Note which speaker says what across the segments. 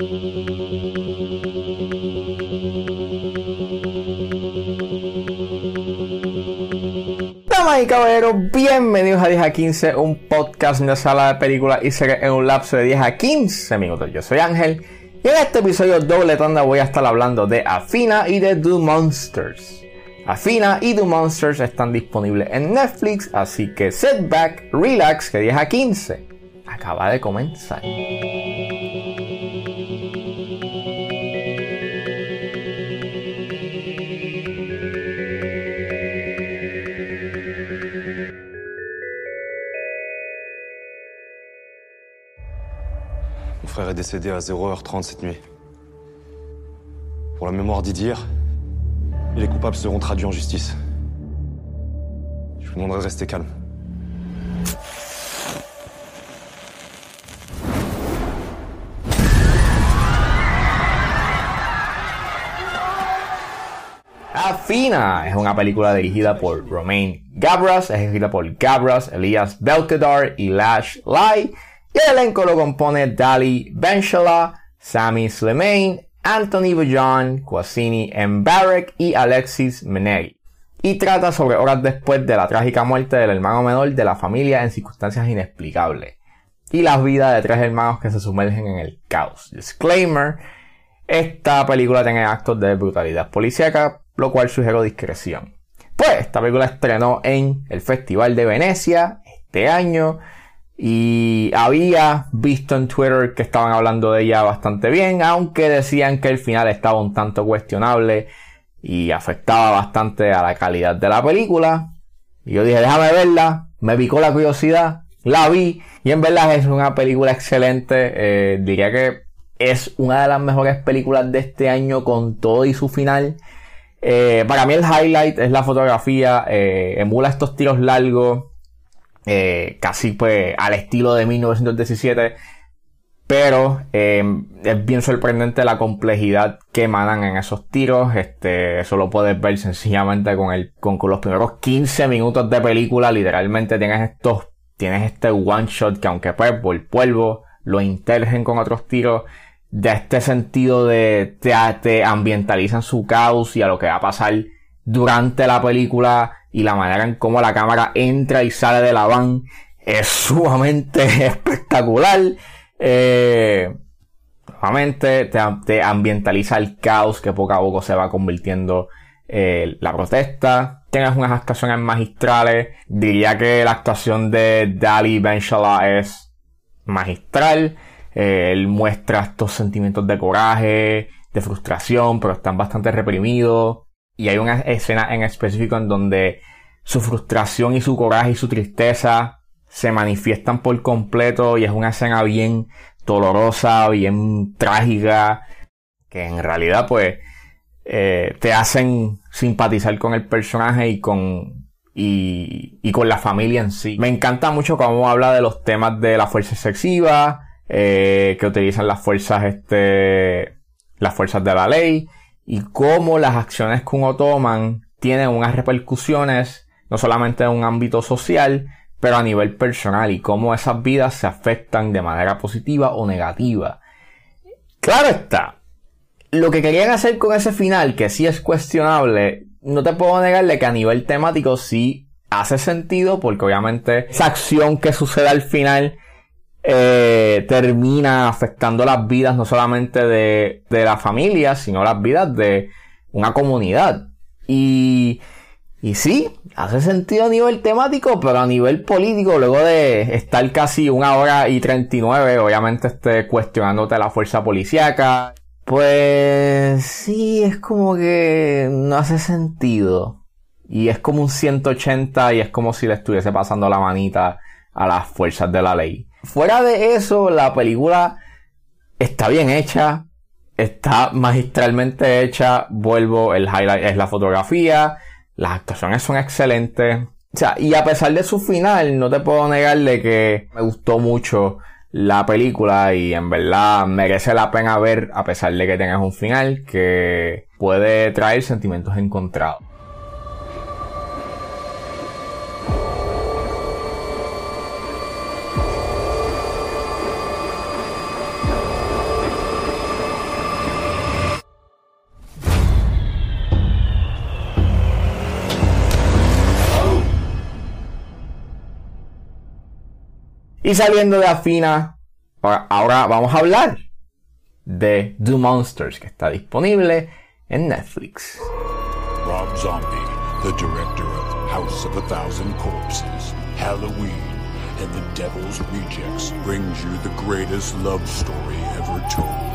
Speaker 1: Damas y caballeros, bienvenidos a 10 a 15, un podcast de sala de películas y series en un lapso de 10 a 15 minutos. Yo soy Ángel y en este episodio doble tanda voy a estar hablando de Afina y de Do Monsters. Afina y Do Monsters están disponibles en Netflix, así que sit back, relax, que 10 a 15 acaba de comenzar.
Speaker 2: Mon frère est décédé à 0h30 cette nuit. Pour la mémoire d'Idir, les coupables seront traduits en justice. Je vous demanderai de rester calme.
Speaker 1: Afina es una película dirigida por Romain Gabras, es escrita por Gabras, Elias Belkedar y Lash Lai, y el elenco lo compone Dali Benshala, Sami Slimane, Anthony Bujon, Kwasini Mbarek y Alexis Meneghi. Y trata sobre horas después de la trágica muerte del hermano menor de la familia en circunstancias inexplicables. Y las vidas de tres hermanos que se sumergen en el caos. Disclaimer. Esta película tiene actos de brutalidad policíaca, lo cual sugiero discreción. Pues esta película estrenó en el Festival de Venecia este año y había visto en Twitter que estaban hablando de ella bastante bien, aunque decían que el final estaba un tanto cuestionable y afectaba bastante a la calidad de la película. Y yo dije, déjame verla, me picó la curiosidad, la vi y en verdad es una película excelente, eh, diría que es una de las mejores películas de este año con todo y su final. Eh, para mí el highlight es la fotografía, eh, emula estos tiros largos, eh, casi pues al estilo de 1917, pero eh, es bien sorprendente la complejidad que emanan en esos tiros. Este, eso lo puedes ver sencillamente con el, con, los primeros 15 minutos de película, literalmente tienes estos, tienes este one shot que aunque pues por polvo lo intergen con otros tiros, de este sentido de te, te ambientalizan su caos y a lo que va a pasar durante la película y la manera en cómo la cámara entra y sale de la van es sumamente espectacular. Eh, nuevamente te, ambientaliza el caos que poco a poco se va convirtiendo eh, la protesta. Tienes unas actuaciones magistrales. Diría que la actuación de Dali Benshala es magistral. Eh, él muestra estos sentimientos de coraje, de frustración, pero están bastante reprimidos. Y hay una escena en específico en donde su frustración y su coraje y su tristeza se manifiestan por completo y es una escena bien dolorosa, bien trágica, que en realidad pues eh, te hacen simpatizar con el personaje y con y, con la familia en sí. Me encanta mucho cómo habla de los temas de la fuerza excesiva, eh, que utilizan las fuerzas, este, las fuerzas de la ley, y cómo las acciones que uno toman tienen unas repercusiones, no solamente en un ámbito social, pero a nivel personal, y cómo esas vidas se afectan de manera positiva o negativa. Claro está, lo que querían hacer con ese final, que sí es cuestionable, no te puedo negarle que a nivel temático sí hace sentido, porque obviamente esa acción que sucede al final eh, termina afectando las vidas no solamente de, de la familia, sino las vidas de una comunidad. Y, y sí, hace sentido a nivel temático, pero a nivel político, luego de estar casi una hora y 39, obviamente este, cuestionándote la fuerza policíaca, pues sí, es como que no hace sentido. Y es como un 180 y es como si le estuviese pasando la manita a las fuerzas de la ley. Fuera de eso, la película está bien hecha, está magistralmente hecha, vuelvo, el highlight es la fotografía, las actuaciones son excelentes. O sea, y a pesar de su final, no te puedo negarle que me gustó mucho la película y en verdad merece la pena ver a pesar de que tengas un final que puede traer sentimientos encontrados. Y saliendo de Afina, ahora vamos a hablar de The Monsters, que está disponible en Netflix.
Speaker 3: Rob Zombie, the director of House of a Thousand Corpses, Halloween, and The Devil's Rejects, brings you the greatest love story ever told.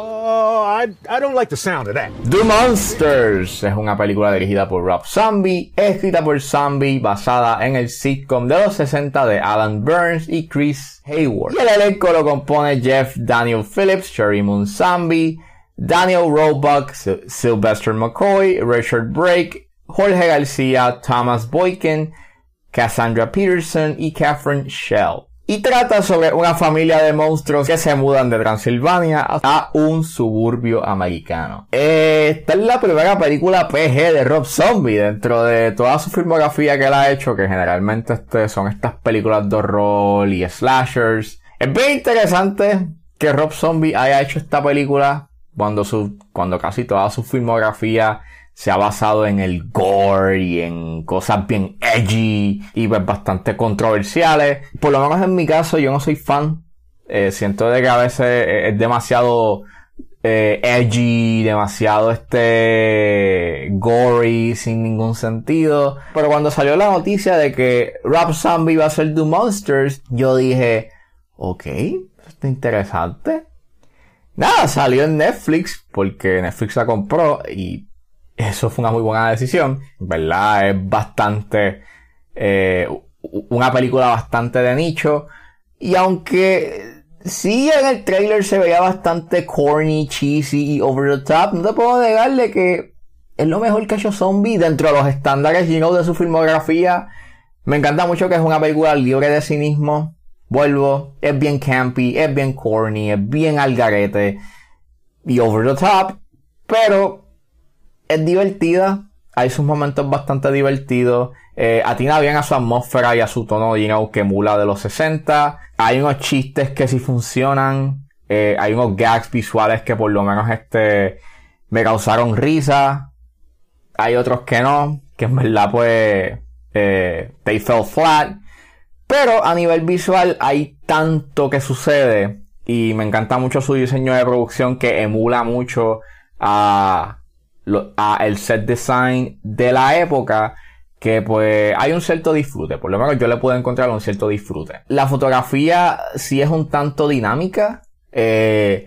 Speaker 4: Oh, I, I don't like the sound of that.
Speaker 1: The Monsters es una película dirigida por Rob Zombie, escrita por Zombie, basada en el sitcom de los 60 de Alan Burns y Chris Hayward. Y el elenco lo compone Jeff Daniel Phillips, Sherry Moon Zombie, Daniel Roebuck, Sylvester McCoy, Richard Brake, Jorge García, Thomas Boykin, Cassandra Peterson y Catherine Shell. Y trata sobre una familia de monstruos que se mudan de Transilvania a un suburbio americano. Esta es la primera película PG de Rob Zombie dentro de toda su filmografía que él ha hecho, que generalmente este, son estas películas de horror y slashers. Es bien interesante que Rob Zombie haya hecho esta película cuando, su, cuando casi toda su filmografía se ha basado en el gore y en cosas bien edgy y pues bastante controversiales. Por lo menos en mi caso yo no soy fan. Eh, siento de que a veces es demasiado eh, edgy, demasiado este gory sin ningún sentido. Pero cuando salió la noticia de que Rob Zombie iba a ser The Monsters, yo dije, ok, está interesante. Nada, salió en Netflix porque Netflix la compró y eso fue una muy buena decisión, ¿verdad? Es bastante, eh, una película bastante de nicho. Y aunque sí en el trailer se veía bastante corny, cheesy y over the top, no te puedo negarle que es lo mejor que ha hecho Zombie dentro de los estándares, you know, de su filmografía. Me encanta mucho que es una película libre de cinismo. Vuelvo, es bien campy, es bien corny, es bien algarete y over the top, pero es divertida. Hay sus momentos bastante divertidos. Eh, atina bien a su atmósfera y a su tono you que emula de los 60. Hay unos chistes que sí funcionan. Eh, hay unos gags visuales que por lo menos este me causaron risa. Hay otros que no, que en verdad pues eh, they fell flat. Pero a nivel visual hay tanto que sucede y me encanta mucho su diseño de producción que emula mucho a a el set design de la época que pues hay un cierto disfrute, por lo menos yo le puedo encontrar un cierto disfrute. La fotografía sí es un tanto dinámica, eh,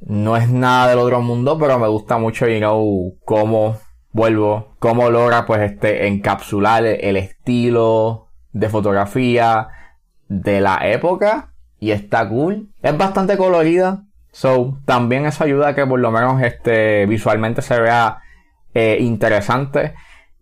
Speaker 1: no es nada del otro mundo, pero me gusta mucho, you know, cómo vuelvo, cómo logra pues este encapsular el estilo de fotografía de la época y está cool. Es bastante colorida, So, también eso ayuda a que por lo menos este, visualmente se vea eh, interesante.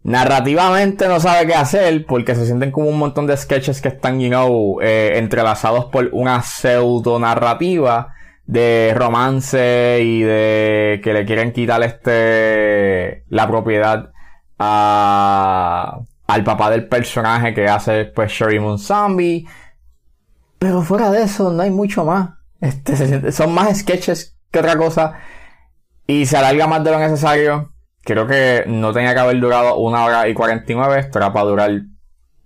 Speaker 1: Narrativamente no sabe qué hacer porque se sienten como un montón de sketches que están, you know, eh, entrelazados por una pseudo narrativa de romance y de que le quieren quitar este, la propiedad a, al papá del personaje que hace pues Sherry Moon Zombie. Pero fuera de eso no hay mucho más. Este, son más sketches que otra cosa. Y se alarga más de lo necesario. Creo que no tenía que haber durado una hora y 49. Esto era para durar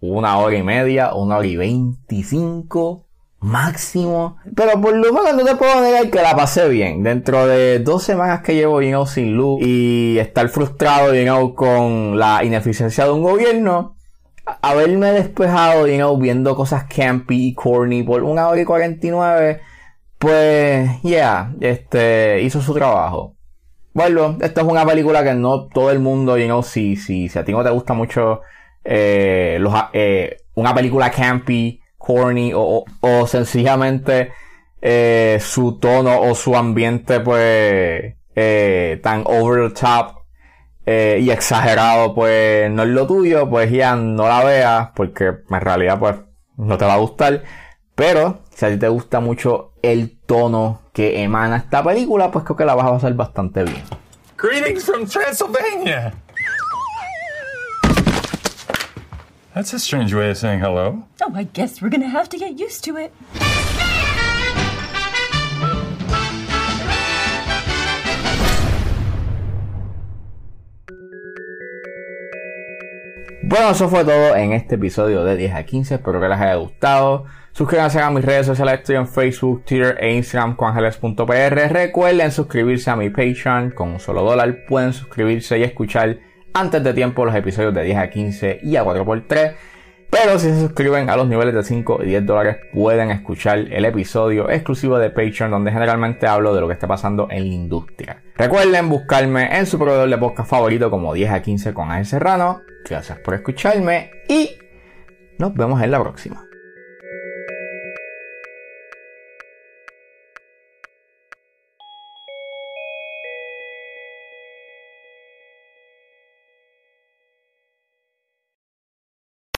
Speaker 1: una hora y media, una hora y veinticinco máximo. Pero por lo menos no te puedo negar que la pasé bien. Dentro de dos semanas que llevo, you know, sin luz y estar frustrado, you know, con la ineficiencia de un gobierno, haberme despejado, you know, viendo cosas campy y corny por una hora y 49 pues, yeah, este, hizo su trabajo. Bueno, esta es una película que no todo el mundo, you know, si, si, si a ti no te gusta mucho, eh, los, eh, una película campy, corny, o, o, sencillamente, eh, su tono o su ambiente, pues, tan over the top, y exagerado, pues, no es lo tuyo, pues ya no la veas, porque en realidad, pues, no te va a gustar. Pero, si a ti te gusta mucho el tono que emana esta película, pues creo que la vas a pasar bastante bien.
Speaker 5: Greetings from Transylvania. That's a strange way of saying hello.
Speaker 6: Oh, I guess we're gonna have to get used to it.
Speaker 1: Bueno, eso fue todo en este episodio de 10 a 15. Espero que les haya gustado. Suscríbanse a mis redes sociales, estoy en Facebook, Twitter e Instagram con Recuerden suscribirse a mi Patreon con un solo dólar. Pueden suscribirse y escuchar antes de tiempo los episodios de 10 a 15 y a 4x3. Pero si se suscriben a los niveles de 5 y 10 dólares pueden escuchar el episodio exclusivo de Patreon donde generalmente hablo de lo que está pasando en la industria. Recuerden buscarme en su proveedor de podcast favorito como 10 a 15 con Ángel Serrano. Gracias por escucharme y nos vemos en la próxima.